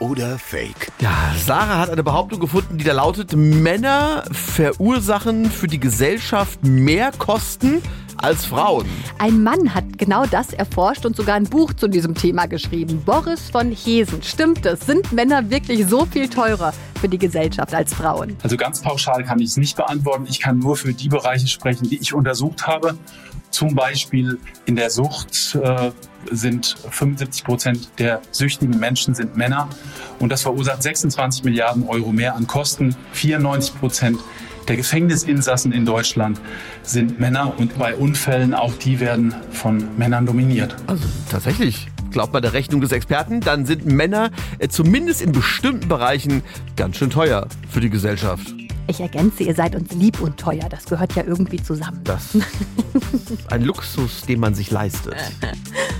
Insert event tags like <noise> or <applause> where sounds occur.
oder Fake? Ja, Sarah hat eine Behauptung gefunden, die da lautet, Männer verursachen für die Gesellschaft mehr Kosten als Frauen. Ein Mann hat genau das erforscht und sogar ein Buch zu diesem Thema geschrieben. Boris von Hesen. Stimmt es? Sind Männer wirklich so viel teurer für die Gesellschaft als Frauen? Also ganz pauschal kann ich es nicht beantworten. Ich kann nur für die Bereiche sprechen, die ich untersucht habe. Zum Beispiel in der Sucht äh, sind 75 Prozent der süchtigen Menschen sind Männer und das verursacht 26 Milliarden Euro mehr an Kosten. 94 Prozent der Gefängnisinsassen in Deutschland sind Männer und bei Unfällen auch die werden von Männern dominiert. Also tatsächlich. Glaubt man der Rechnung des Experten, dann sind Männer äh, zumindest in bestimmten Bereichen ganz schön teuer für die Gesellschaft. Ich ergänze, ihr seid uns lieb und teuer. Das gehört ja irgendwie zusammen. Das ist ein Luxus, den man sich leistet. <laughs>